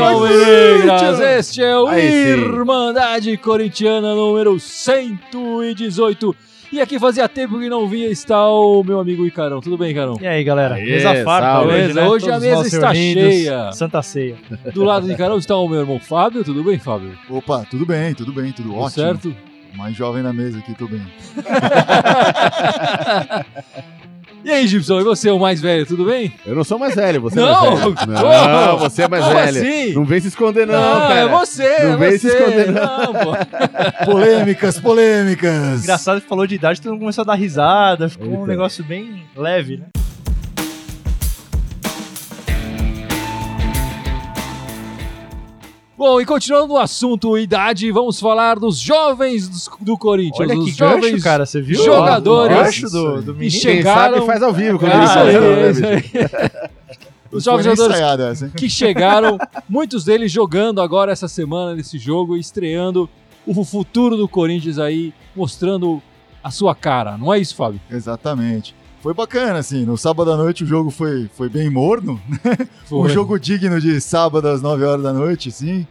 Alvinegras! Este é o. Irmandade Corintiana número 118. E aqui fazia tempo que não vinha está o meu amigo Icarão. Tudo bem, Icarão? E aí, galera? Aê, mesa farta salve. hoje, Beleza, né? hoje a mesa está reunidos. cheia. Santa Ceia. Do lado de Icarão está o meu irmão Fábio. Tudo bem, Fábio? Opa, tudo bem, tudo bem, tudo, Tudo ótimo. certo? Mais jovem na mesa aqui, tudo bem. E aí, Gibson, e você, o mais velho, tudo bem? Eu não sou mais velho, você Não! é mais velho. Como? Não, você é mais Como velho. assim? Não vem se esconder não, Não, cara. é você, Não é vem se você. esconder, não, pô. Polêmicas, polêmicas. Engraçado que falou de idade, todo mundo começou a dar risada, ficou um Eita. negócio bem leve, né? Bom, e continuando no assunto idade, vamos falar dos jovens dos- do, Corinthians. Olha os que jovens gancho, cara, você viu? jogadores O gancho do, do menino. Quem chegaram... sabe faz ao vivo quando Ah, ele fala, aí, né, bicho? aí. Os jovens jogadores essa, que chegaram, muitos deles jogando agora essa semana nesse jogo e estreando o futuro do Corinthians aí, mostrando a sua cara. Não é isso, Fábio? Exatamente. Foi bacana, assim. No sábado à noite o jogo foi, foi bem morno. Um Foi. jogo digno de sábado às 9 horas da noite, sim.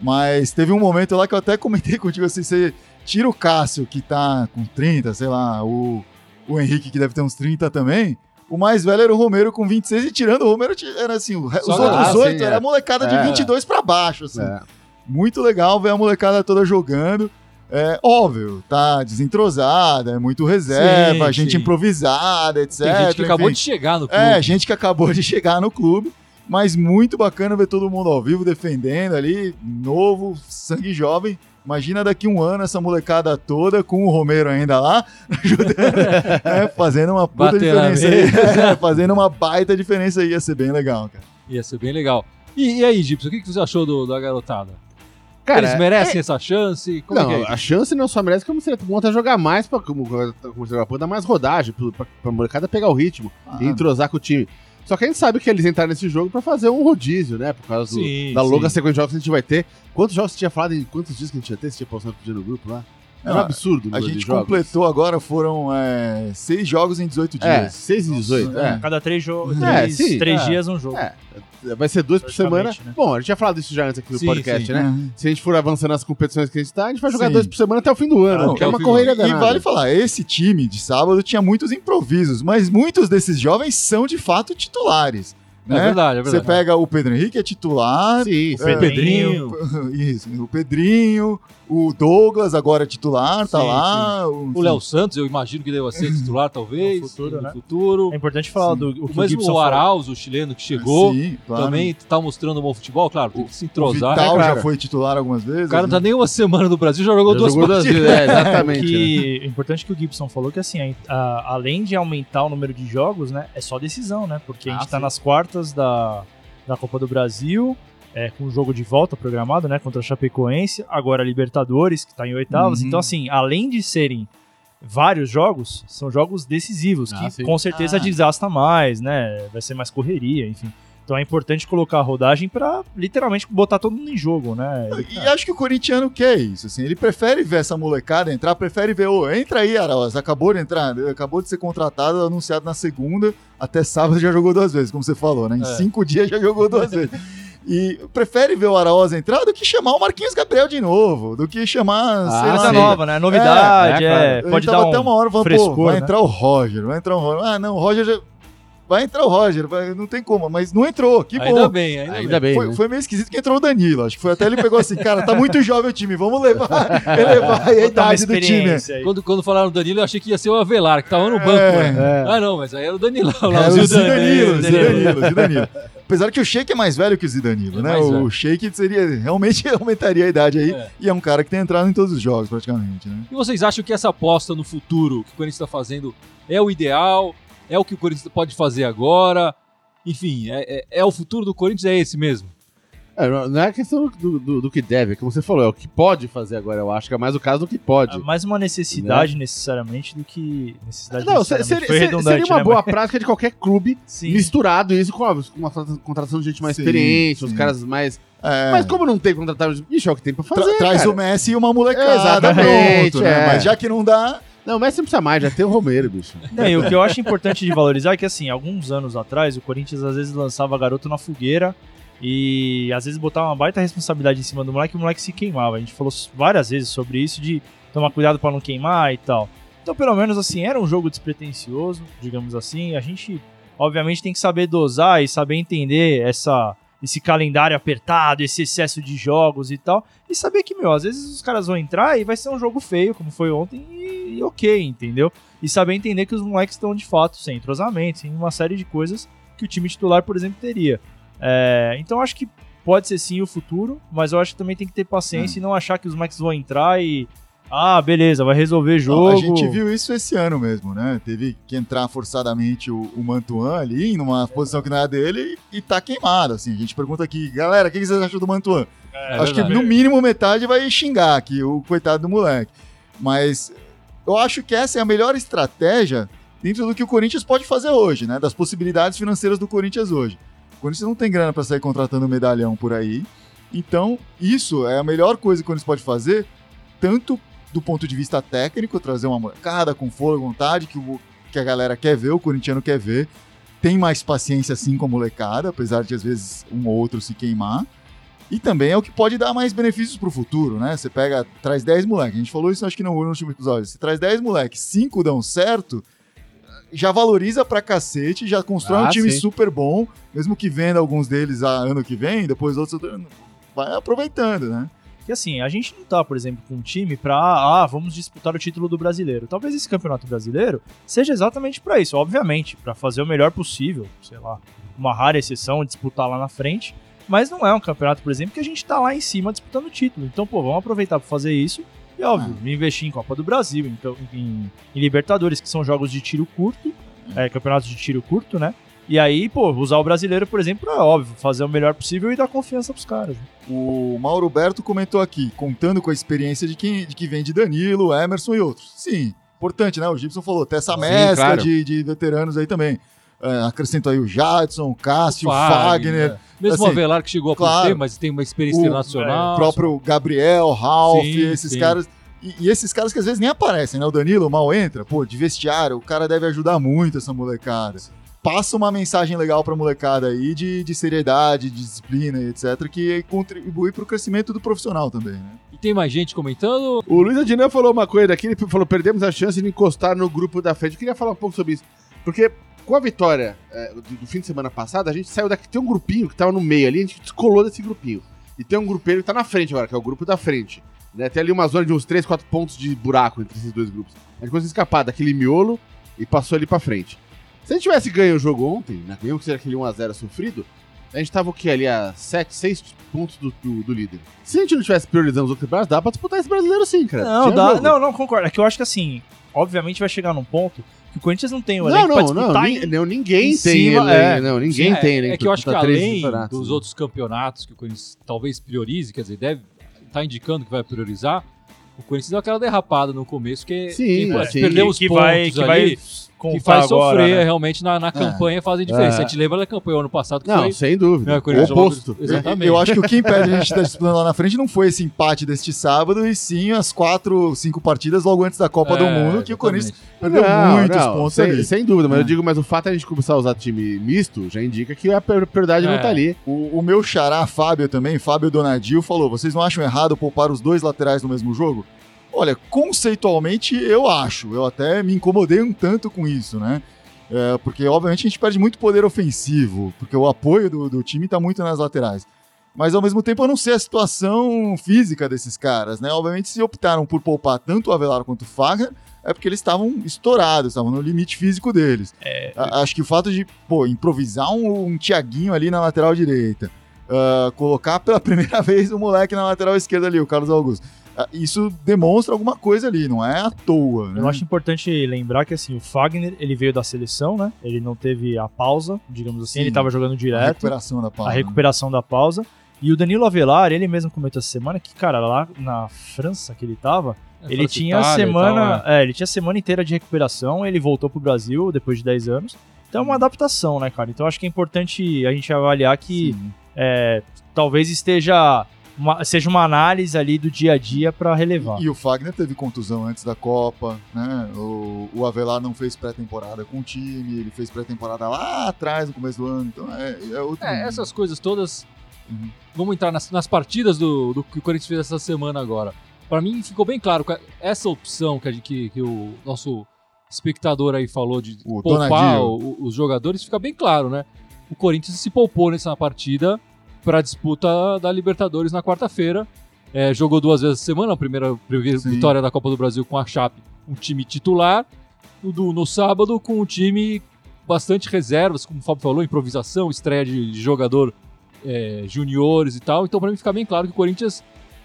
Mas teve um momento lá que eu até comentei contigo assim: você tira o Cássio, que tá com 30, sei lá, o, o Henrique, que deve ter uns 30 também. O mais velho era o Romero com 26 e tirando o Romero era assim, o os outros oito é. era molecada de É. 22 pra baixo, assim. É. Muito legal ver a molecada toda jogando. É óbvio, tá desentrosada, é muito reserva, Sim, gente sim. improvisada, etc. Tem gente que acabou enfim. de chegar no clube. É, gente que acabou de chegar no clube, mas muito bacana ver todo mundo ao vivo defendendo ali, novo, sangue jovem. Imagina daqui um ano essa molecada toda com o Romero ainda lá, ajudando, né, fazendo uma puta Bater diferença aí. É, fazendo uma baita diferença aí, ia ser bem legal, cara. Ia ser bem legal. E, e aí, Gibson, o que que você achou do- da garotada? Cara, Eles merecem essa chance? Como não, é que é? a chance não só merece como seria bom até jogar mais pra, como, como jogar, pra dar mais rodagem, pra, pra, pra molecada pegar o ritmo Ah, e entrosar com o time. Só que a gente sabe que eles entraram nesse jogo pra fazer um rodízio, né? Por causa do- Sim, da longa sim. sequência de jogos que a gente vai ter. Quantos jogos você tinha falado em quantos dias que a gente ia ter? Você tinha postado outro dia no grupo lá? Era um Ah, absurdo. o A gente jogos. completou agora, foram é, seis jogos em 18 É, dias. 6 e 18. Nossa, é. Cada três jogos, É, três, sim, três é. dias um jogo. É, vai ser dois por semana. Né? Bom, a gente tinha falado isso já antes aqui no Sim, podcast, sim. né? Uhum. Se a gente for avançando nas competições que a gente tá, a gente vai jogar Sim. dois por semana até o fim do ano. Não, que é uma o correria E vale falar, esse time de sábado tinha muitos improvisos, mas muitos desses jovens são de fato titulares. É Né? verdade, é Você verdade. pega o Pedro Henrique, é titular. Sim, É, sim. Pedrinho. Isso, o Pedrinho, o Douglas agora é titular, tá Sim, lá. O Léo Santos, eu imagino que deva ser titular, talvez. No futuro, né? futuro. É importante falar Sim. do o que o, Mesmo Gibson o falou. Arauz, o chileno que chegou, Sim, claro. também tá mostrando um bom futebol, claro, tem que se O entrosar. Vital né, já foi titular algumas vezes. O cara não tá né? nem uma semana no Brasil, já jogou Já duas jogou duas partidas. vezes, é, exatamente. né? que é importante que o Gibson falou que assim, a- a- além de aumentar o número de jogos, né, é só decisão, né? Porque a Ah, gente tá sim. nas quartas da, da Copa do Brasil, é, com o jogo de volta programado, né, contra a Chapecoense, agora a Libertadores, que tá em oitavas. Uhum. Então assim, além de serem vários jogos, são jogos decisivos, Ah, que sim. com certeza Ah. desgasta mais, né? Vai ser mais correria, enfim. Então é importante colocar a rodagem pra literalmente botar todo mundo em jogo, né? E acho que o corintiano quer isso, assim, ele prefere ver essa molecada entrar, prefere ver, ô, entra aí, Arauz, acabou de entrar, acabou de ser contratado, anunciado na segunda, até sábado já jogou duas vezes, como você falou, né? Em É. cinco dias já jogou duas vezes. E prefere ver o Arauz entrar do que chamar o Marquinhos Gabriel de novo, do que chamar, Ah, Coisa nova, né? Novidade, É, é, é, pode dar tava um até uma hora falando, frescor, pô, vai né? entrar o Roger, vai entrar o Roger. Ah, não, o Roger já... Vai entrar o Roger, vai- não tem como, mas não entrou, que Ainda bom. bem, ainda, Ainda bem. bem, Foi, né? foi meio esquisito que entrou o Danilo. Acho que foi até ele pegou assim, cara, tá muito jovem o time, vamos levar, elevar aí a idade do time. aí. Quando, quando falaram Danilo, eu achei que ia ser o Avelar, que tava no banco, É. né? Ah, não, mas aí era o Danilão lá, É, o Zidanilo, Danilo. Zidanilo, Zidanilo. Apesar que o Sheik é mais velho que o Zidanilo, É né? velho. O Sheik seria, realmente aumentaria a idade aí. É. E é um cara que tem entrado em todos os jogos, praticamente, né? E vocês acham que essa aposta no futuro que o Corinthians está fazendo é o ideal? É o que o Corinthians pode fazer agora? Enfim, é, é- é o futuro do Corinthians, é esse mesmo. É, não é questão do, do, do que deve, como você falou, é o que pode fazer agora, eu acho que é mais o caso do que pode. É mais uma necessidade necessariamente do que necessidade Não, seria, Foi seria- uma né, boa mas- prática de qualquer clube Sim. misturado isso com, óbvio, com uma tra- contratação de gente mais Sim, experiente, uns caras mais. É, Mas como não tem contratado, bicho, é o que tem pra tra- fazer. traz cara. o Messi e uma molecada, Exatamente, pronto, né? é. Mas já que não dá, Não, o Messi não precisa mais, já tem o Romero, bicho. Não, e o que eu acho importante de valorizar é que, assim, alguns anos atrás, o Corinthians às vezes lançava garoto na fogueira E às vezes botava uma baita responsabilidade em cima do moleque e o moleque se queimava. A gente falou várias vezes sobre isso, de tomar cuidado para não queimar e tal. Então, pelo menos assim, era um jogo despretensioso, digamos assim. A gente, obviamente, tem que saber dosar e saber entender essa, esse calendário apertado, esse excesso de jogos e tal. E saber que, meu, às vezes os caras vão entrar e vai ser um jogo feio, como foi ontem, e, e ok, entendeu? E saber entender que os moleques estão de fato sem entrosamento, sem uma série de coisas que o time titular, por exemplo, teria. É, então acho que pode ser sim o futuro, mas eu acho que também tem que ter paciência Hum. e não achar que os moleques vão entrar e. Ah, beleza, vai resolver Não, jogo. a gente viu isso esse ano mesmo, né? Teve que entrar forçadamente o, o Mantuan ali, numa posição que não era dele, e, e tá queimado, assim. A gente pergunta aqui, galera, o que que vocês acham do Mantuan? É, Acho que verdade. no mínimo metade vai xingar aqui, o coitado do moleque. Mas eu acho que essa é a melhor estratégia dentro do que o Corinthians pode fazer hoje, né? Das possibilidades financeiras do Corinthians hoje. O Corinthians não tem grana para sair contratando medalhão por aí. Então, isso é a melhor coisa que o Corinthians pode fazer, tanto do ponto de vista técnico, trazer uma molecada com fôlego, vontade, que, o, que a galera quer ver, o corintiano quer ver. Tem mais paciência assim com a molecada, apesar de às vezes um ou outro se queimar. E também é o que pode dar mais benefícios pro futuro, né? Você pega, traz 10 moleques. A gente falou isso acho que no último episódio. Você traz 10 moleques, 5 dão certo, já valoriza pra cacete, já constrói um Ah, time sim. super bom, mesmo que venda alguns deles a ano que vem, depois outros vai aproveitando, né? Que assim, a gente não tá, por exemplo, com um time pra, ah, vamos disputar o título do brasileiro. Talvez esse campeonato brasileiro seja exatamente pra isso, obviamente, pra fazer o melhor possível, sei lá, uma rara exceção, disputar lá na frente. Mas não é um campeonato, por exemplo, que a gente tá lá em cima disputando o título. Então, pô, vamos aproveitar pra fazer isso. E óbvio, investir em Copa do Brasil, então, em, em Libertadores, que são jogos de tiro curto, é, campeonatos de tiro curto, né? E aí, pô, usar o brasileiro, por exemplo, é óbvio, fazer o melhor possível e dar confiança pros caras. né? O Mauro Berto comentou aqui, contando com a experiência de quem de que vem de Danilo, Emerson e outros. Sim, importante, né? O Gibson falou, tem essa Sim, mescla claro. de, de veteranos aí também. É, acrescento aí o Jadson, o Cássio, o Fagner, Fagner? Mesmo o assim, Avelar que chegou pouco claro. mas tem uma experiência O- internacional. o próprio Gabriel, Ralph, Sim, esses sim. caras. E, e esses caras que às vezes nem aparecem, né? O Danilo mal entra, pô, de vestiário, o cara deve ajudar muito essa molecada. Passa uma mensagem legal pra molecada aí de, de seriedade, de disciplina e etc., que contribui pro crescimento do profissional também, né? E tem mais gente comentando? O Luiz Adinã falou uma coisa aqui, ele falou, perdemos a chance de encostar no grupo da frente. Eu queria falar um pouco sobre isso. Porque com a vitória é, do, do fim de semana passado, a gente saiu daqui, tem um grupinho que tava no meio ali, a gente descolou desse grupinho. E tem um grupinho que tá na frente agora, que é o grupo da frente. Né? Tem ali uma zona de uns 3, 4 pontos de buraco entre esses dois grupos. A gente conseguiu escapar daquele miolo e passou ali pra frente. Se a gente tivesse ganho o jogo ontem, né, mesmo que seja aquele 1x0 sofrido, a gente tava o quê? Ali a 7, 6 pontos do, do, do líder. Se a gente não tivesse priorizando os outros campeonatos, dá pra disputar esse brasileiro sim, cara. Não, Tinha dá, jogo. não, não, concordo. É que eu acho que assim, obviamente vai chegar num ponto o Corinthians não tem o Não, elenco não, não, disputar nin- em- não, ninguém em tem cima, é. não, ninguém É, tem elenco É que eu acho que além dos né? outros campeonatos que o Corinthians talvez priorize, quer dizer, deve tá indicando que vai priorizar, o Corinthians deu aquela derrapada no começo, que, Sim, que é, perdeu que, os que pontos vai, que ali, vai que faz agora, sofrer né? realmente na, na campanha, fazem diferença. A gente lembra da campanha ano passado que Não, foi... sem dúvida. né, o oposto. Exatamente. Eu acho que o que impede a gente estar disputando lá na frente não foi esse empate deste sábado, e sim as quatro, cinco partidas logo antes da Copa do É, Mundo, que o Corinthians exatamente. perdeu Não, muitos não, pontos sem, ali. sem dúvida, mas É. eu digo, mas o fato de a gente começar a usar time misto já indica que a prioridade não É. tá ali. O, o meu xará, Fábio também, Fábio Donadil, falou: vocês não acham errado poupar os dois laterais no mesmo jogo? Olha, conceitualmente eu acho. Eu até me incomodei um tanto com isso, né? É, porque, obviamente, a gente perde muito poder ofensivo, porque o apoio do, do time tá muito nas laterais. Mas, ao mesmo tempo, eu não sei a situação física desses caras, né? Obviamente, se optaram por poupar tanto o Avelar quanto o Fagner, é porque eles estavam estourados, estavam no limite físico deles. A- Acho que o fato de, pô, improvisar um, um Tiaguinho ali na lateral direita, ah, colocar pela primeira vez o moleque na lateral esquerda ali, o Carlos Augusto, isso demonstra alguma coisa ali, não é à toa. Né? Eu acho importante lembrar que assim, o Fagner, ele veio da seleção, né? Ele não teve a pausa, digamos assim, Sim. ele tava jogando a direto, recuperação da pausa. a recuperação da pausa. E o Danilo Avelar, ele mesmo comentou essa semana que, cara, lá na França que ele tava, É, ele tinha a semana, tal, é. é, ele tinha a semana inteira de recuperação, ele voltou pro Brasil depois de 10 anos. Então é uma adaptação, né, cara? Então acho que é importante a gente avaliar que é, talvez esteja uma- seja uma análise ali do dia a dia pra relevar. E o Fagner teve contusão antes da Copa, né? O, o Avelar não fez pré-temporada com o time, ele fez pré-temporada lá atrás, no começo do ano, então é, é outro. É, essas coisas todas Uhum. Vamos entrar nas, nas partidas do, do que o Corinthians fez essa semana agora. Pra mim ficou bem claro que essa opção que, que, que o nosso espectador aí falou de O poupar o- os jogadores, fica bem claro, né? O Corinthians se poupou nessa partida para a disputa da Libertadores na quarta-feira. É, jogou duas vezes a semana, a primeira, primeira vitória da Copa do Brasil com a Chape, um time titular. No, no sábado, com um time bastante reservas, como o Fábio falou, improvisação, estreia de, de jogador é, juniores e tal. Então, para mim, fica bem claro que o Corinthians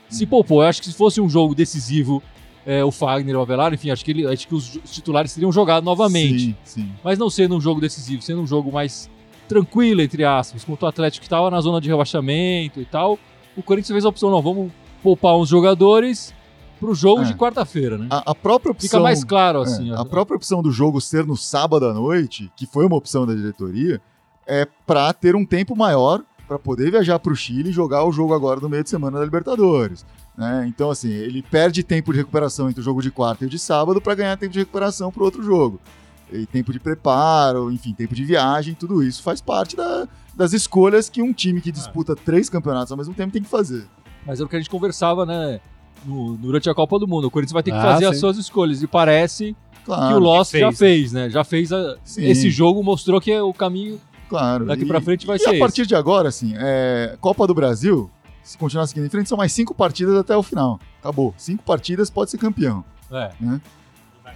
se poupou. Eu acho que se fosse um jogo decisivo, é, o Fagner, o Avelar, enfim, acho que, ele, acho que os, os titulares teriam jogado novamente. Sim, sim. Mas não sendo um jogo decisivo, sendo um jogo mais tranquilo, entre aspas, contra o Atlético que estava na zona de rebaixamento e tal, o Corinthians fez a opção, não, vamos poupar uns jogadores pro jogo É. de quarta-feira, né? A, a própria opção. Fica mais claro, É, assim. ó. a própria opção do jogo ser no sábado à noite, que foi uma opção da diretoria, é pra ter um tempo maior pra poder viajar pro Chile e jogar o jogo agora no meio de semana da Libertadores. né? Então, assim, ele perde tempo de recuperação entre o jogo de quarta e o de sábado pra ganhar tempo de recuperação pro outro jogo. E tempo de preparo, enfim, tempo de viagem, tudo isso faz parte da- das escolhas que um time que disputa três campeonatos ao mesmo tempo tem que fazer. Mas era o que a gente conversava, né? no- durante a Copa do Mundo. O Corinthians vai ter que Ah, fazer as sim. suas escolhas. E parece Claro, que o Lost já né? fez, né? Já fez a- esse jogo, mostrou que é o caminho claro. daqui E- pra frente vai e ser a partir de agora, assim, é, Copa do Brasil, se continuar seguindo em frente, são mais cinco partidas até o final. Acabou. Cinco partidas, pode ser campeão. esse. É. Vai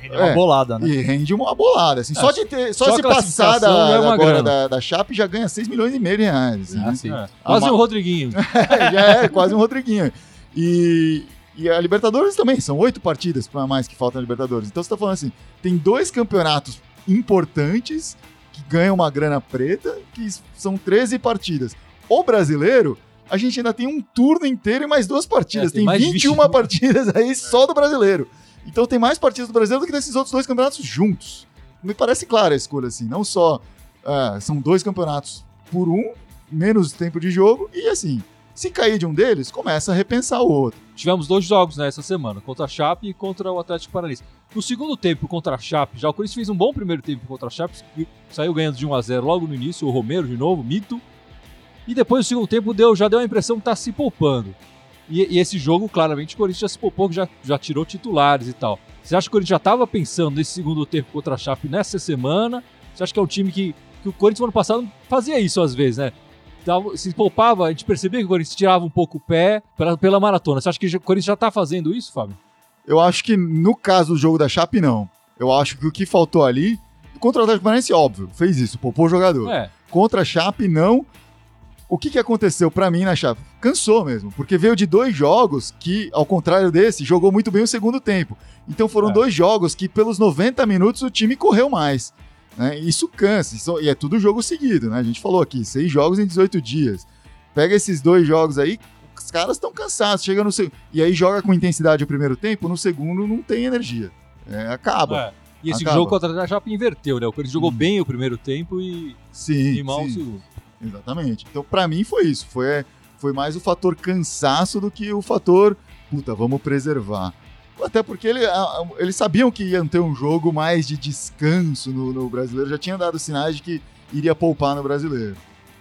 render uma É. bolada, né? E rende uma bolada. Assim, só de ter, só, só de passar da, é uma agora da, da Chape já ganha 6 milhões e meio de reais. assim, Ah, né? sim. É. Quase ma- o Rodriguinho. já é quase um Rodriguinho. E, e a Libertadores também, são oito partidas para mais que faltam na Libertadores. Então você tá falando assim, tem dois campeonatos importantes que ganham uma grana preta, que são 13 partidas. O brasileiro, a gente ainda tem um turno inteiro e mais duas partidas. É, tem tem mais de 21 20. partidas aí só do brasileiro. Então tem mais partidas do brasileiro do que desses outros dois campeonatos juntos. Me parece clara a escolha, assim. Não só ah, são dois campeonatos por um, menos tempo de jogo, e assim, se cair de um deles, começa a repensar o outro. Tivemos dois jogos né, essa semana, contra a Chape e contra o Atlético Paranaense. No segundo tempo contra a Chape, já o Corinthians fez um bom primeiro tempo contra a Chape, saiu ganhando de 1 a 0 logo no início, o Romero de novo, mito. E depois o segundo tempo deu, já deu a impressão que tá se poupando. E, e esse jogo, claramente, o Corinthians já se poupou, que já, já tirou titulares e tal. Você acha que o Corinthians já estava pensando nesse segundo tempo contra a Chape nessa semana? Você acha que é um time que, que o Corinthians no ano passado fazia isso às vezes, né? Se poupava, a gente percebia que o Corinthians tirava um pouco o pé pela, pela maratona. Você acha que o Corinthians já tá fazendo isso, Fábio? Eu acho que no caso do jogo da Chape, não. Eu acho que o que faltou ali, contra o Atlético Paranaense, óbvio, fez isso, poupou o jogador. É. Contra a Chape, não. O que, que aconteceu pra mim na Chape? Cansou mesmo, porque veio de dois jogos que, ao contrário desse, jogou muito bem o segundo tempo. Então foram É. dois jogos que, pelos 90 minutos, o time correu mais. né? Isso cansa, isso- e é tudo jogo seguido, né? A gente falou aqui, seis jogos em 18 dias. Pega esses dois jogos aí, os caras estão cansados, chega no segundo. E aí joga com intensidade o primeiro tempo, no segundo não tem energia. É, acaba. É. E esse Acaba. jogo contra a Chape inverteu, né? O Corinthians jogou Hum. bem o primeiro tempo e, Sim. e mal o sim. segundo. Exatamente. Então, pra mim, foi isso. Foi, foi mais o fator cansaço do que o fator, puta, vamos preservar. Até porque ele, eles sabiam que iam ter um jogo mais de descanso no, no brasileiro, já tinham dado sinais de que iria poupar no brasileiro.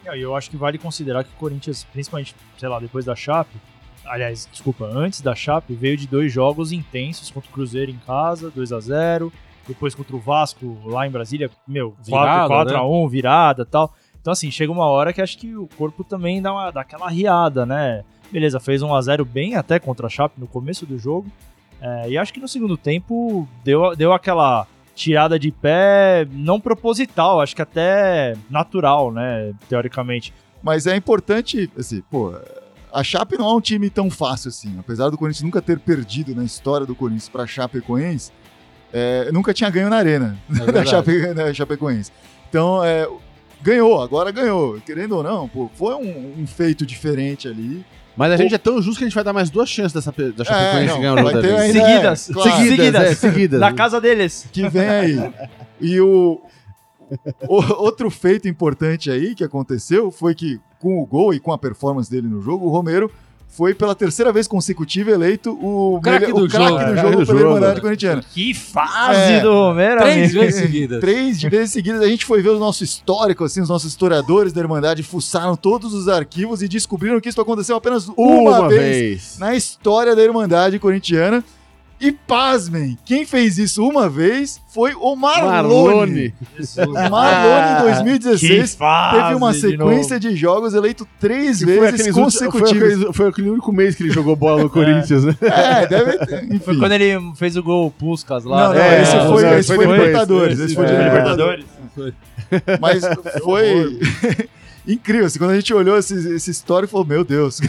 E eu acho que vale considerar que o Corinthians, principalmente, sei lá, depois da Chape, aliás, desculpa, antes da Chape, veio de dois jogos intensos contra o Cruzeiro em casa, 2 a 0 depois contra o Vasco lá em Brasília, meu, Virada, 4 né? a 1 virada e tal. Então, assim, chega uma hora que acho que o corpo também dá, uma, dá aquela riada, né? Beleza, fez 1 a 0 bem até contra a Chape no começo do jogo. É, e acho que no segundo tempo deu, deu aquela tirada de pé não proposital, acho que até natural, né? Teoricamente. Mas é importante, assim, pô, a Chape não é um time tão fácil assim. Apesar do Corinthians nunca ter perdido na história do Corinthians pra Chapecoense, é, nunca tinha ganho na arena. É da. Chape, da Chapecoense. Então, é, ganhou, agora ganhou. Querendo ou não, pô, foi um, um feito diferente ali. Mas a gente é tão justo que a gente vai dar mais duas chances dessa, da Chapecoense não, ganhar o jogo da vez. ainda- Seguidas, é, claro. Seguidas, seguidas, é, seguidas. Na casa deles. Que vem aí. E o, o- outro feito importante aí que aconteceu foi que, com o gol e com a performance dele no jogo, o Romero foi pela terceira vez consecutiva eleito o, Craque melhor- do o craque jogo. do jogo do pela jogo. Irmandade Corintiana. Que fase É. do Romero, Três amigo. vezes seguidas. Três vezes seguidas a gente foi ver o nosso histórico, assim, os nossos historiadores da Irmandade fuçaram todos os arquivos e descobriram que isso aconteceu apenas uma, Uma vez, vez. na história da Irmandade Corintiana. E pasmem, quem fez isso uma vez foi o Marlone. Marlone. O Marlone em Que 2016 fase teve uma de sequência novo. de, jogos eleito três Que foi, vezes últimos- foi, foi aquele único mês que ele jogou bola no Corinthians, né? É, deve ter. Enfim. Foi quando ele fez o gol Puskas lá. Não, não, né? esse É, foi, esse foi foi. Libertadores. Esse foi de É. Libertadores. Mas foi incrível. Assim, quando a gente olhou esse, esse histórico, falou: Meu Deus,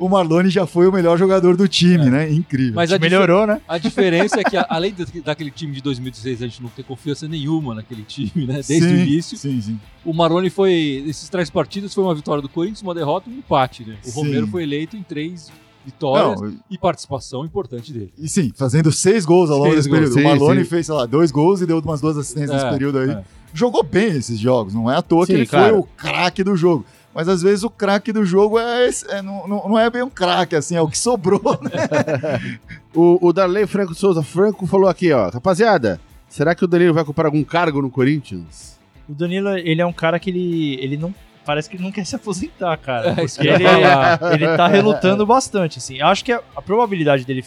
o Marlone já foi o melhor jogador do time, né? Incrível. Mas Melhorou, né? a diferença é que, a- além da- daquele time de 2016, a gente não ter confiança nenhuma naquele time, né? Desde Sim, o início. Sim, sim. O Maroni foi. Esses três partidas foi uma vitória do Corinthians, uma derrota e um empate, né? O Sim. Romero foi eleito em três vitórias Não, e participação importante dele. e sim, fazendo seis gols ao longo Seis desse gols, período. sim, o Marlone sim. fez, sei lá, dois gols e deu umas duas assistências É, nesse período aí. é. Jogou bem esses jogos, não é à toa Sim, que ele claro. foi o craque do jogo. Mas às vezes o craque do jogo é, esse- é- não, não, é bem um craque, assim, é o que sobrou. né? O, o Darley Franco Souza Franco falou aqui, ó. Rapaziada, será que o Danilo vai ocupar algum cargo no Corinthians? O Danilo, ele é um cara que ele, ele não. Parece que ele não quer se aposentar, cara. É, Porque ele, falar. ele tá relutando bastante, assim. Eu acho que a, a probabilidade dele,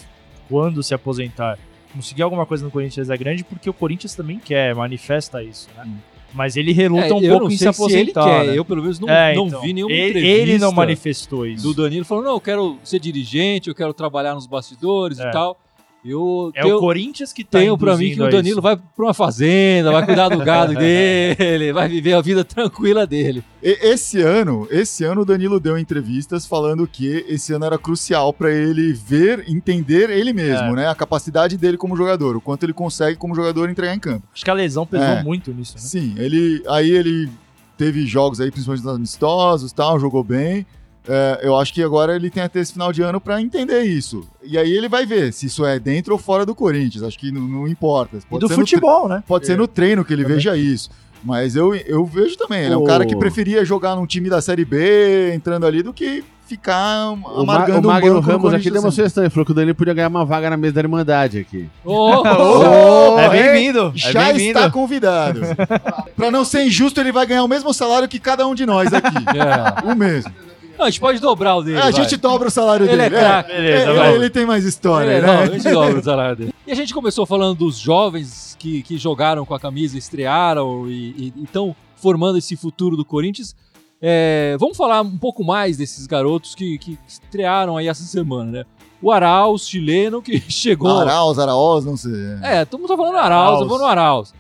quando se aposentar, conseguir alguma coisa no Corinthians é grande, porque o Corinthians também quer, manifesta isso, né? Mas ele reluta É, um pouco em se sei se ele aposentar. quer. né? Eu, pelo menos, não, É, não então, vi nenhuma ele, entrevista ele não manifestou isso. do Danilo falando, não, eu quero ser dirigente, eu quero trabalhar nos bastidores É. e tal. Eu É tenho, o Corinthians que tá tenho pra mim que o Danilo isso. vai pra uma fazenda, vai cuidar do gado dele, vai viver a vida tranquila dele. E- Esse ano, esse ano o Danilo deu entrevistas falando que esse ano era crucial pra ele ver, entender ele mesmo, É. né? A capacidade dele como jogador, o quanto ele consegue como jogador entregar em campo. Acho que a lesão pesou É. muito nisso, né? Sim, ele aí ele teve jogos aí, principalmente nos amistosos, tal, jogou bem. É, eu acho que agora ele tem até esse final de ano pra entender isso. E aí ele vai ver se isso é dentro ou fora do Corinthians. Acho que não, não importa. E Pode do ser no tre- futebol, né? Pode ser no treino que ele veja isso. Mas eu, eu vejo também. Ele é um O- cara que preferia jogar num time da Série B, entrando ali, do que ficar O, Ma amargando o um Magno no Ramos aqui Corinthians deu uma sempre. sugestão. Ele falou que o Danilo podia ganhar uma vaga na mesa da Irmandade aqui. Oh, Oh, é bem-vindo. Já é bem-vindo. está convidado. pra não ser injusto, ele vai ganhar o mesmo salário que cada um de nós aqui. É. o mesmo. Não, a gente pode dobrar o dele. a vai. gente dobra o salário Ele é dele. craque. Beleza, ele, vai. ele tem mais história, É, né? não, a gente dobra o salário dele. E a gente começou falando dos jovens que, que jogaram com a camisa, estrearam e estão formando esse futuro do Corinthians. É, vamos falar um pouco mais desses garotos que, que estrearam aí essa semana, né? O Arauz, chileno, que chegou. Arauz, Araoz, não sei. É, todo mundo tá falando Arauz, Arauz. eu vou no Arauz.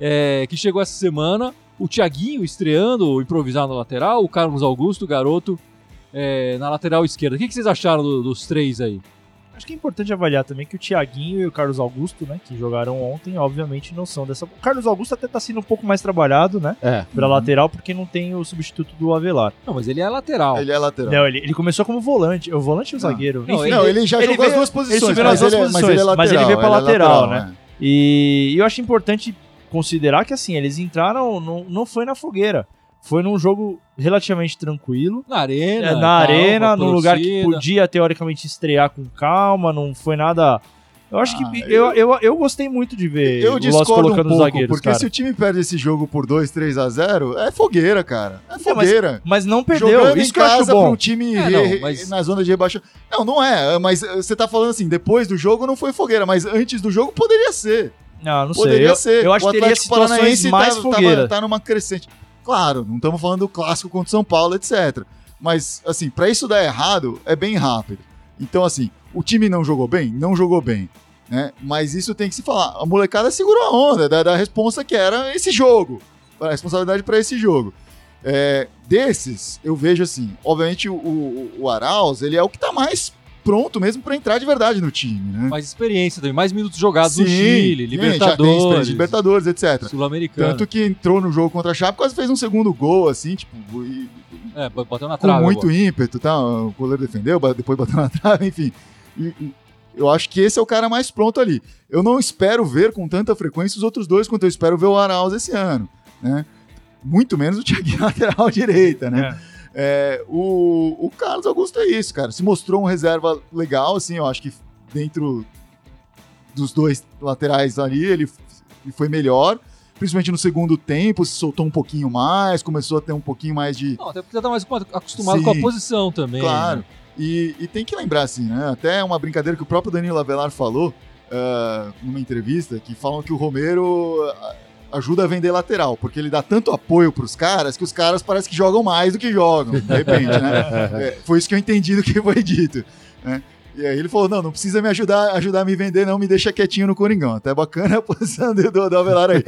É, que chegou essa semana. O Thiaguinho estreando, improvisado na lateral. O Carlos Augusto, garoto, é, na lateral esquerda. O que, que vocês acharam do- dos três aí? Acho que é importante avaliar também que o Thiaguinho e o Carlos Augusto, né, que jogaram ontem, obviamente não são dessa. O Carlos Augusto até tá sendo um pouco mais trabalhado, né, É. pra lateral, porque não tem o substituto do Avelar. Não, mas ele é lateral. Ele é lateral. Não, ele, ele começou como volante, o volante e o Não. zagueiro. Não, Enfim, Não, ele já ele jogou veio- as duas posições, subiu nas mas, duas ele, mas posições, ele é lateral. mas ele veio pra é lateral, né? é. E eu acho importante considerar que assim, eles entraram, não, não foi na fogueira. Foi num jogo relativamente tranquilo. Na arena. É, na arena, num lugar que podia teoricamente estrear com calma, não foi nada. Eu acho Ah, que. Eu, eu, eu gostei muito de ver Eu o Loss discordo um colocando os pouco, zagueiros, porque cara. se o time perde esse jogo por 2, 3 a 0, é fogueira, cara. É mas- fogueira. Mas não perdeu, Jogando isso em que eu acho casa bom. pra um time É, re- não, mas- na zona de rebaixamento. Não, não é, mas eh, você tá falando assim, depois do jogo não foi fogueira, mas antes do jogo poderia ser. Não, não sei. Poderia Eu, ser. eu acho o que teria situações Paranaense mais tá, fogueira. tava- tá numa crescente. Claro, não estamos falando do clássico contra o São Paulo, etc. Mas, assim, pra isso dar errado, é bem rápido. Então, assim, o time não jogou bem? Não jogou bem. Né? Mas isso tem que se falar. A molecada segurou a onda da, da responsa que era esse jogo. A responsabilidade para esse jogo. É, desses, eu vejo assim, obviamente o, o, o Arauz, ele é o que tá mais pronto mesmo para entrar de verdade no time, né? Mais experiência também, mais minutos jogados no Chile, sim, já tem experiência Libertadores, Libertadores, etc. Sul-Americano. Tanto que entrou no jogo contra a Chape, quase fez um segundo gol, assim, tipo, e- É, bateu na com trave. muito agora. ímpeto, tá? O goleiro defendeu, depois bateu na trave, enfim. E- e eu acho que esse é o cara mais pronto ali. Eu não espero ver com tanta frequência os outros dois quanto eu espero ver o Arauz esse ano, né? Muito menos o Thiaguinho lateral direita, né? É, o, o Carlos Augusto é isso, cara. Se mostrou um reserva legal, assim, eu acho que dentro dos dois laterais ali, ele, ele foi melhor. Principalmente no segundo tempo, se soltou um pouquinho mais, começou a ter um pouquinho mais de. Não, até porque já tá mais acostumado Sim. com a posição também. Claro. né? E, e tem que lembrar, assim, né? Até uma brincadeira que o próprio Danilo Avelar falou ah, numa entrevista, que falam que o Romero ah, ajuda a vender lateral, porque ele dá tanto apoio pros caras que os caras parece que jogam mais do que jogam, de repente, né? É, foi isso que eu entendi do que foi dito, né? E aí ele falou, não, não precisa me ajudar, ajudar a me vender, não, me deixa quietinho no Coringão. Até bacana a posição do, do, do Avelar aí.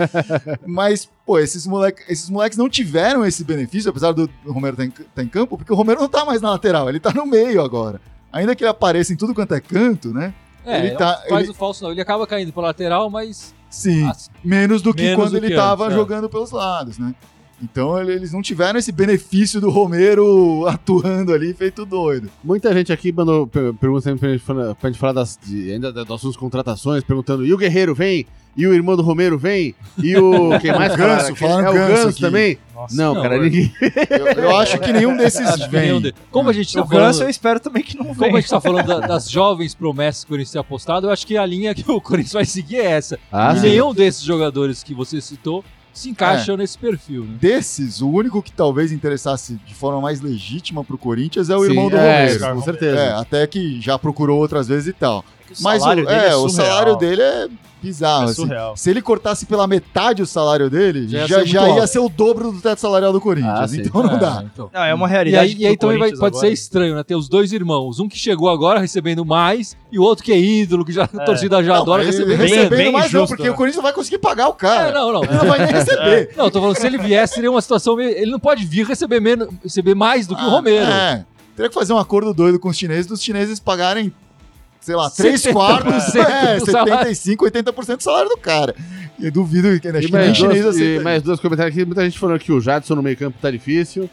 Mas, pô, esses, moleque, esses moleques não tiveram esse benefício, apesar do Romero estar em, tá em campo, porque o Romero não tá mais na lateral, ele tá no meio agora. Ainda que ele apareça em tudo quanto é canto, né? É, Ele ele tá- faz ele- o falso não. Ele acaba caindo pra lateral, mas. Sim, assim, menos do que Menos quando do ele que tava antes, é. jogando pelos lados, né? Então ele- eles não tiveram esse benefício do Romero atuando ali, feito doido. Muita gente aqui mandou per- perguntas também pra gente, falar- pra gente falar das, de, ainda das nossas contratações, perguntando: e o Guerreiro vem? E o irmão do Romero vem? E o. Quem mais? O Ganso, falaram É o Ganso também? Nossa. Não, Não, cara, eu- ninguém. Eu, eu acho que nenhum desses vem. de- Como a gente tá O Ganso eu falando. espero também que não Como venha. a gente tá falando da- das jovens promessas que o Corinthians tem apostado, eu acho que a linha que o Corinthians vai seguir é essa. Ah, e sim. nenhum desses jogadores que você citou se encaixam nesse perfil, né? Desses, o único que talvez interessasse de forma mais legítima pro Corinthians é o irmão Sim, do é, Romero. Com certeza. É, até que já procurou outras vezes e tal. O Mas o, salário dele é, é o salário dele é bizarro. É assim. Se ele cortasse pela metade o salário dele, Já já, ia ser já, ia ser o dobro do teto salarial do Corinthians. Ah, sim. então não É, dá. então. Não, é uma E realidade. aí, e aí também vai- pode agora. ser estranho, né? Ter os dois irmãos. Um que chegou agora recebendo mais e o outro que é ídolo, que já, a É. torcida já Não, adora receber bem- recebendo bem mais não, injusto, porque né? o Corinthians não vai conseguir pagar o cara. É, não, não. Ele não vai nem receber. Não, eu tô falando, se ele viesse, seria uma situação. meio- Ele não pode vir receber, menos, receber mais do que o Ah, Romero. É. Teria que fazer um acordo doido com os chineses, dos chineses pagarem, sei lá, 3 70% quartos, é, do salário. 75, 80% do salário do cara. E eu duvido que, que nem mais, chinês dois, e mais dois comentários aqui. Muita gente falando que o Jadson no meio-campo tá difícil.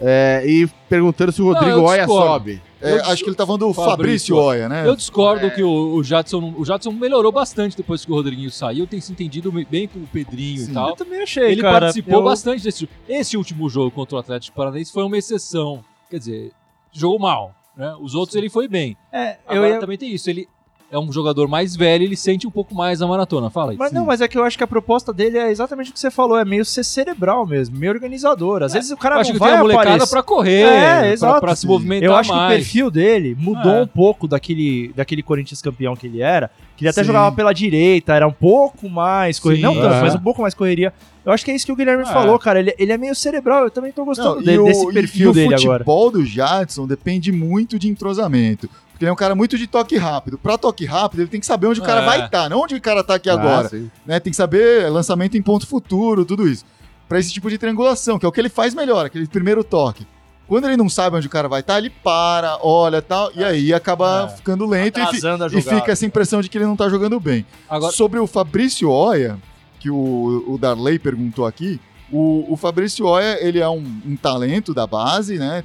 É, e perguntando se o Rodrigo eu Oia sobe. É, acho que ele tá falando do Fabrício Fabrício Oia, né? Eu discordo que o, o Jadson. O Jadson melhorou bastante depois que o Rodriguinho saiu. Tem se entendido bem com o Pedrinho Sim. e tal. Eu também achei, Ele cara. participou Eu- bastante desse jogo. Esse último jogo contra o Atlético Paranaense foi uma exceção. Quer dizer, jogou mal. Né? Os outros ele foi bem. É, Agora ia... também tem isso. Ele é um jogador mais velho, ele sente um pouco mais a maratona. Fala aí. Mas não, mas é que eu acho que a proposta dele é exatamente o que você falou, é meio ser cerebral mesmo, meio organizador. Às vezes o cara Eu acho não que vai tem a molecada pra correr, É, pra- exato. pra, se movimentar Eu acho que o mais. perfil dele mudou É. um pouco daquele, daquele Corinthians campeão que ele era. Que ele até Sim. jogava pela direita, era um pouco mais correria. Não Sim. tanto, É. mas um pouco mais correria. Eu acho que é isso que o Guilherme É. falou, cara. Ele, ele é meio cerebral, eu também tô gostando Não, e dele, o- desse perfil e dele o agora. futebol do Jadson depende muito de entrosamento. Porque ele é um cara muito de toque rápido. Pra toque rápido, ele tem que saber onde o cara É. vai estar, não onde o cara tá aqui Ah, agora. né? Tem que saber lançamento em ponto futuro, tudo isso. Pra esse tipo de triangulação, que é o que ele faz melhor, aquele primeiro toque. Quando ele não sabe onde o cara vai estar, ele para, olha tal, e aí acaba É. ficando lento e, e fica essa impressão de que ele não tá jogando bem. Agora, Sobre o Fabrício Oia, que o, o Darley perguntou aqui, o, o Fabrício Oia, ele é um, um talento da base, né?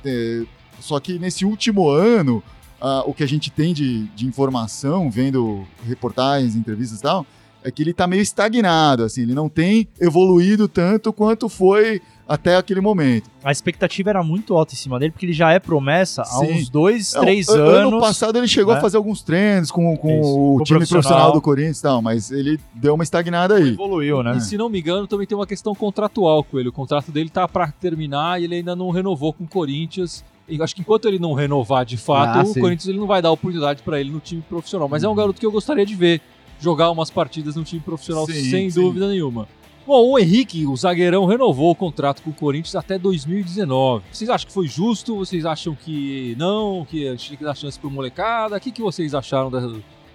Só que nesse último ano, ah, o que a gente tem de, de informação, vendo reportagens, entrevistas e tal, é que ele tá meio estagnado, assim, ele não tem evoluído tanto quanto foi até aquele momento. A expectativa era muito alta em cima dele, porque ele já é promessa há Sim. uns dois, Não, três anos. Ano passado ele chegou né? a fazer alguns treinos com, com Isso, o time profissional. profissional do Corinthians e tal, mas ele deu uma estagnada aí. Evoluiu, né? e se não me engano, também tem uma questão contratual com ele. O contrato dele tá pra terminar e ele ainda não renovou com o Corinthians. E acho que enquanto ele não renovar de fato, Ah, o sim. Corinthians ele não vai dar oportunidade pra ele no time profissional. Mas é um garoto que eu gostaria de ver jogar umas partidas no time profissional Sim, sem sim. dúvida nenhuma. Bom, o Henrique, o zagueirão, renovou o contrato com o Corinthians até 2019. Vocês acham que foi justo? Vocês acham que não? Que a gente tem que dar chance pro molecada? O que, que vocês acharam da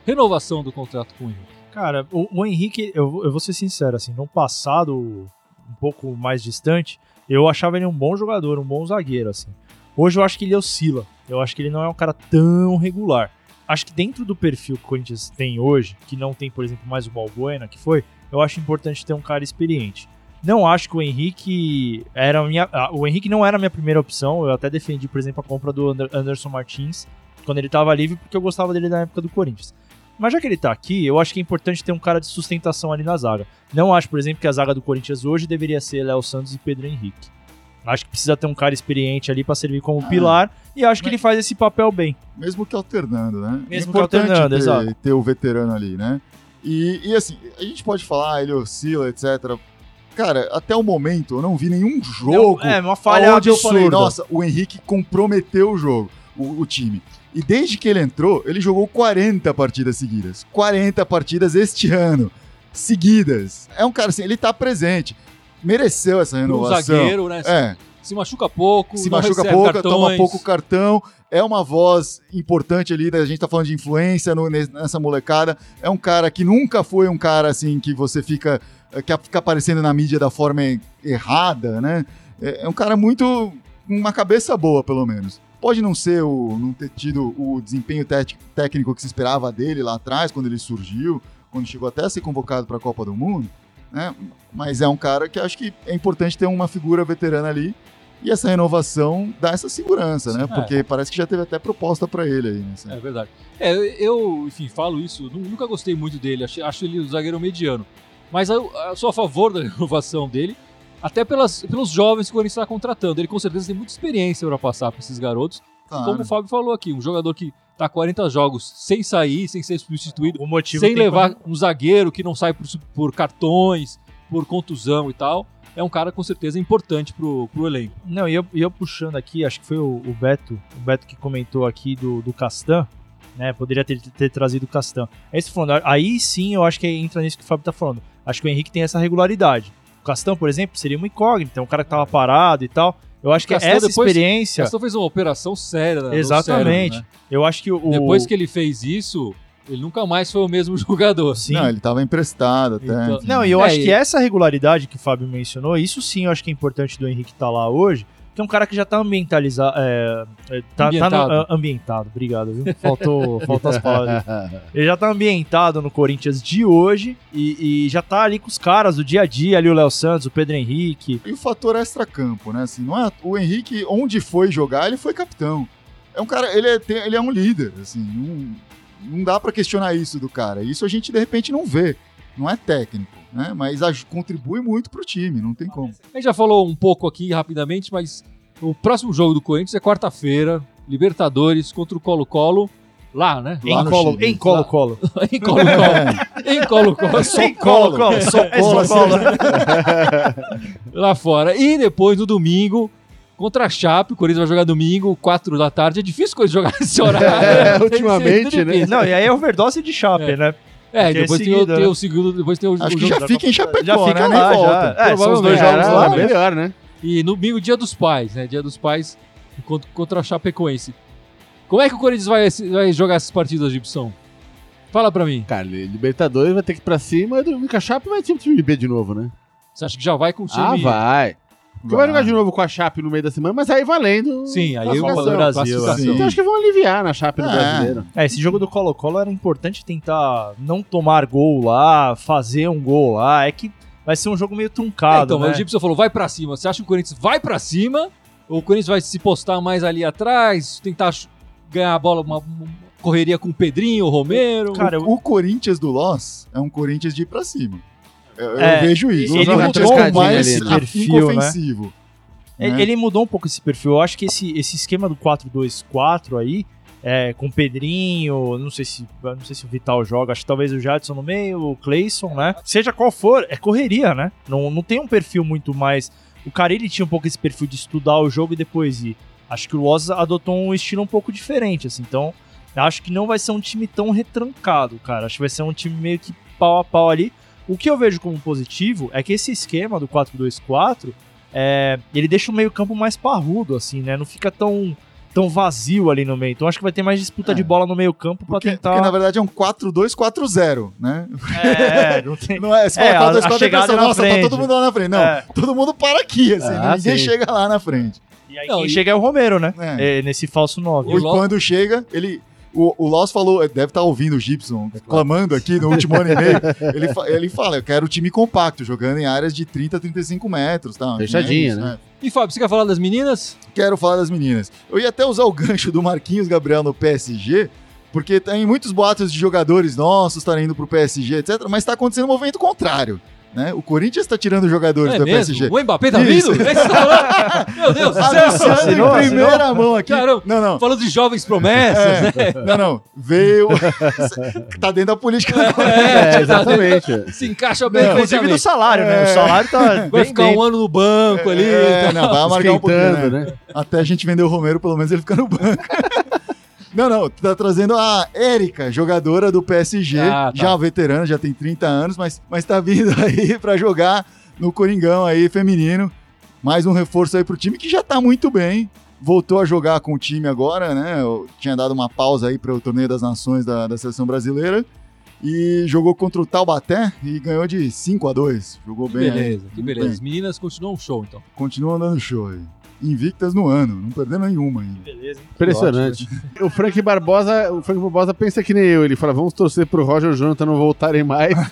renovação do contrato com o Henrique? Cara, o, o Henrique, eu, eu vou ser sincero, assim, no passado, um pouco mais distante, eu achava ele um bom jogador, um bom zagueiro, assim. Hoje eu acho que ele oscila. Eu acho que ele não é um cara tão regular. Acho que dentro do perfil que o Corinthians tem hoje, que não tem, por exemplo, mais o Balbuena, que foi, eu acho importante ter um cara experiente. Não acho que o Henrique era minha. O Henrique não era a minha primeira opção. Eu até defendi, por exemplo, a compra do Ander- Anderson Martins quando ele estava livre, porque eu gostava dele na época do Corinthians. Mas já que ele tá aqui, eu acho que é importante ter um cara de sustentação ali na zaga. Não acho, por exemplo, que a zaga do Corinthians hoje deveria ser Léo Santos e Pedro Henrique. Acho que precisa ter um cara experiente ali pra servir como pilar e acho que ele faz esse papel bem. Mesmo que alternando, né? Mesmo é que importante alternando, ter, exato. ter o veterano ali, né? E, e assim, a gente pode falar, ele oscila, etc. Cara, até o momento eu não vi nenhum jogo é, uma falha onde eu falei, nossa, o Henrique comprometeu o jogo, o, o time. E desde que ele entrou, ele jogou 40 partidas seguidas. 40 partidas este ano, seguidas. É um cara assim, ele tá presente. Mereceu essa renovação. zagueiro, né? É, Se machuca pouco, se não machuca pouco, cartões. toma pouco cartão. É uma voz importante ali, né? a gente tá falando de influência no- nes- nessa molecada. É um cara que nunca foi um cara assim que você fica. eh, que fica aparecendo na mídia da forma errada, né? É, é um cara muito. uma cabeça boa, pelo menos. Pode não ser o. não ter tido o desempenho técnico que se esperava dele lá atrás, quando ele surgiu, quando chegou até a ser convocado para a Copa do Mundo, né? Mas é um cara que acho que é importante ter uma figura veterana ali. E essa renovação dá essa segurança, né? É. Porque parece que já teve até proposta para ele aí, né? É verdade. É, eu, enfim, falo isso, nu- nunca gostei muito dele, acho, acho ele um zagueiro mediano. Mas eu, eu sou a favor da renovação dele, até pelas, pelos jovens que o Corinthians está contratando. Ele com certeza tem muita experiência para passar para esses garotos. Claro. Como o Fábio falou aqui, um jogador que tá 40 jogos sem sair, sem ser substituído, O motivo sem levar um zagueiro que não sai por, por cartões, por contusão e tal. É um cara com certeza importante pro, pro elenco. Não, e eu, eu puxando aqui, acho que foi o, o Beto, o Beto que comentou aqui do, do Castan, né? Poderia ter, ter trazido o Castan. É isso falando, aí sim eu acho que entra nisso que o Fábio tá falando. Acho que o Henrique tem essa regularidade. O Castan, por exemplo, seria uma incógnita, um cara que tava parado e tal. Eu acho que essa depois- experiência. Castor fez uma operação séria. no Exatamente. cérebro, né? Eu acho que o. Depois que ele fez isso, ele nunca mais foi o mesmo jogador. Sim. Não, ele tava emprestado até. Então-. Não, e eu É, acho que essa regularidade que o Fábio mencionou, isso sim eu acho que é importante do Henrique estar lá hoje, que é um cara que já tá ambientalizado. É, é, tá, tá no- Ambientado. ah, ambientado, obrigado, viu? Faltou, faltou as palavras. Ele já tá ambientado no Corinthians de hoje e, e já tá ali com os caras do dia a dia, ali o Léo Santos, o Pedro Henrique. E o fator extra-campo, né? Assim, não é, o Henrique, onde foi jogar, ele foi capitão. É um cara, ele é, tem- ele é um líder, assim, não, não dá pra questionar isso do cara. Isso a gente, de repente, não vê. Não é técnico, né? Mas contribui muito pro time, não tem como. A gente já falou um pouco aqui rapidamente, mas o próximo jogo do Corinthians é quarta-feira, Libertadores contra o Colo-Colo. Lá, né? Lá Em no colo, Chile. em colo, colo. em Colo-Colo. em Colo-Colo. Só Em colo, colo. Só É colo, São Paulo. lá fora. E depois no domingo, contra a Chape, o Corinthians vai jogar domingo, 4 da tarde. É difícil o Corinthians jogar esse horário. É, Tem ultimamente, né? Não, e aí é overdose de Chape, É. né? É, Porque é depois tem, o, seguida, tem né? o segundo, depois tem o, Acho o que já fica em Chapecó, Já fica né? lá, já. volta. É, são os dois Provavelmente. jogos lá, né? melhor, né? E no domingo, dia dos pais, né? Dia dos pais contra, contra a Chapecoense. Como é que o Corinthians vai, vai jogar essas partidas, Gibson? Fala pra mim. Cara, Libertadores vai ter que ir pra cima e a Chape vai ter time B de novo, né? Você acha que já vai com o time? Ah, vai. Porque vai jogar de novo com a Chape no meio da semana, mas aí valendo. Sim, aí Copa o classificação. do Brasil, sim. Então acho que vão aliviar na Chape no É. brasileiro. É, esse jogo do Colo-Colo era importante tentar não tomar gol lá, fazer um gol lá. É que vai ser um jogo meio É, truncado, então, né? o Gibson falou, vai pra cima. Você acha que o Corinthians vai pra cima? Ou o Corinthians vai se postar mais ali atrás, tentar ganhar a bola, uma, uma correria com o Pedrinho, o Romero? Cara, eu- O Corinthians do Loss é um Corinthians de ir pra cima. Eu, eu É, vejo isso. ele É mudou mais esse perfil, inofensivo. Ele, né? ele mudou um pouco esse perfil. Eu acho que esse, esse esquema do 4-2-4 aí, é, com o Pedrinho, não sei se não sei se o Vital joga, acho que talvez o Jadson no meio, o Cleison, né? Seja qual for, é correria, né? Não, não tem um perfil muito mais. O Carilli tinha um pouco esse perfil de estudar o jogo e depois ir. Acho que o Loz adotou um estilo um pouco diferente, assim. Então, acho que não vai ser um time tão retrancado, cara. Acho que vai ser um time meio que pau a pau ali. O que eu vejo como positivo é que esse esquema do 4-2-4 é, ele deixa o meio-campo mais parrudo, assim, né? Não fica tão, tão vazio ali no meio. Então acho que vai ter mais disputa É. de bola no meio-campo pra Porque, tentar. porque, na verdade é um 4-2-4-0, né? É, não tem. Não é, É, fala a- 4-2-4 a é chegada pensar, na nossa, tá frente. todo mundo lá na frente. Não, É. todo mundo para aqui, assim, Ah, ninguém sim. chega lá na frente. E aí Não, quem e- chega é o Romero, né? É. É, nesse falso 9. O E Lo- quando chega, ele. O, o Loss falou, deve estar ouvindo o Gibson clamando aqui no último ano e meio. Ele, fa- ele fala: Eu quero time compacto, jogando em áreas de 30 a 35 metros. Tá? Fechadinha, É isso, né? E Fábio, você quer falar das meninas? Quero falar das meninas. Eu ia até usar o gancho do Marquinhos Gabriel no PSG, porque tem muitos boatos de jogadores nossos estarem indo pro PSG, etc. Mas está acontecendo um movimento contrário. Né? O Corinthians tá tirando jogadores É da mesmo? PSG. O Mbappé tá Isso. vindo? É tá? Meu Deus do céu! Anunciando em primeira mão aqui. Caramba. Não, não. Falando de jovens promessas, né? É, não, não. Veio. tá dentro da política do Corinthians. É, exatamente. Se encaixa bem Inclusive do salário, né? É. O salário tá Vai bem ficar dentro. um ano no banco ali. É, tá? não, vai amargar um pouquinho. Né? né? Até a gente vender o Romero, pelo menos ele fica no banco. Não, não, tá trazendo a Érica, jogadora do PSG, Ah, tá. já veterana, já tem 30 anos, mas, mas tá vindo aí pra jogar no Coringão aí, feminino. Mais um reforço aí pro time que já tá muito bem. Voltou a jogar com o time agora, né? Eu tinha dado uma pausa aí para o Torneio das Nações da, da seleção brasileira. E jogou contra o Taubaté e ganhou de 5 a 2 Jogou Que bem. aí, beleza, que muito beleza. bem. As meninas continuam show, então. Continua andando show aí. Invictas no ano, não perdendo nenhuma ainda. Beleza, hein? Impressionante. O Frank Barbosa, o Frank Barbosa pensa que nem eu. Ele fala: vamos torcer pro Roger e o Jonathan não voltarem mais.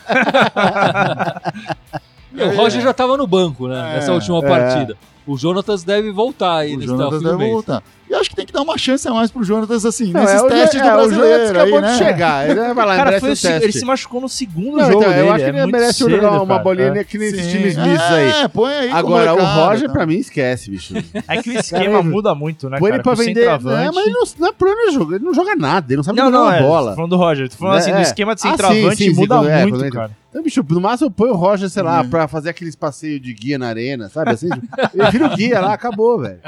O Roger já tava no banco, né? É, nessa última é. partida. O Jonatas deve voltar aí O nesse Jonatas deve mês. voltar. E acho que tem que dar uma chance a mais pro Jonatas, assim, Não, nesses é, o- testes é, do o Jonathan brasileiro acabou aí, né? de chegar. Ele vai lá, Cara, foi o ele se machucou no segundo Não, jogo então, dele. eu acho que é ele muito merece cedo, uma cara. bolinha que nem esses times mistos aí. É, põe aí Agora, o Roger, tá? pra mim, esquece, bicho. É que o esquema muda muito, né, Põe ele pra vender. Não, mas ele não, não é problema jogo. Ele não joga nada, ele não sabe Não, jogar não, uma é, bola. tô falando do Roger. Tô falando É, assim, do é. esquema de Ah, centroavante muda é, muito, cara. Então, bicho, no máximo põe o Roger, sei lá, Hum. pra fazer aqueles passeios de guia na arena, sabe? Assim, tipo, ele vira o guia lá, acabou, velho.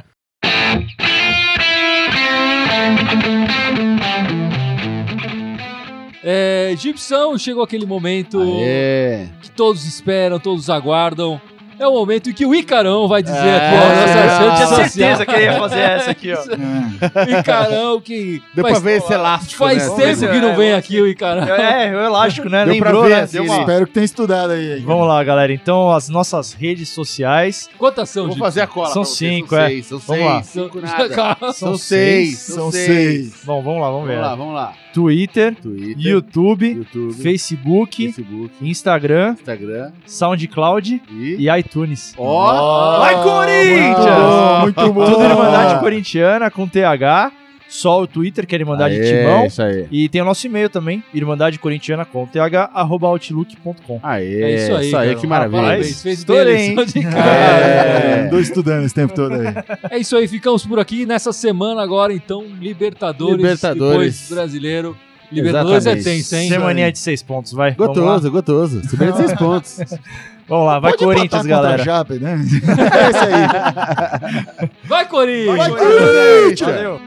É, Gibson, chegou aquele momento É. que todos esperam, todos aguardam. É o momento em que o Icarão vai dizer É, aqui, ó, nossa é, rede tinha certeza que ele ia fazer essa aqui, ó. É. Icarão que Deu faz, pra ver esse elástico, faz né? Tempo que não é, vem aqui o Icarão. É, o elástico, né? Deu pra Lembrou, ver, né? assim, Deu uma- Espero que tenha estudado aí. Vamos lá, galera. Então, as nossas redes sociais Quantas são, Vou fazer a cola. São pra vocês, cinco, são é. seis, São Vamos lá. seis. São-. Calma. São seis. São seis. Bom, vamos lá, vamos ver. Vamos lá, vamos lá. Twitter, Twitter, YouTube, YouTube, Facebook, Facebook, Instagram, Instagram SoundCloud e... e iTunes. Ó! Vai, Corinthians! Muito bom, muito bom. Tudo Irmandade Corintiana com TH. Só o Twitter, que é Irmandade Aê, Timão. Isso aí. E tem o nosso e-mail também, irmandadecorintiana com th, arroba outlook.com. Aê, É isso aí, Isso aí, cara. que maravilha. Parabéns, fez Estourei, bem de casa. É. Tô estudando esse tempo todo aí. É isso aí, ficamos por aqui nessa semana agora, então, Libertadores, Libertadores. depois Brasileiro. Libertadores Exatamente. é tenso, hein? Semaninha de seis pontos, vai. Vamos lá. Gostoso, gostoso. Subiu de seis pontos. Vamos lá, vai Pode Corinthians, galera. Jape, né? É isso aí. Vai, Corinthians! Vai, Corinthians! Valeu.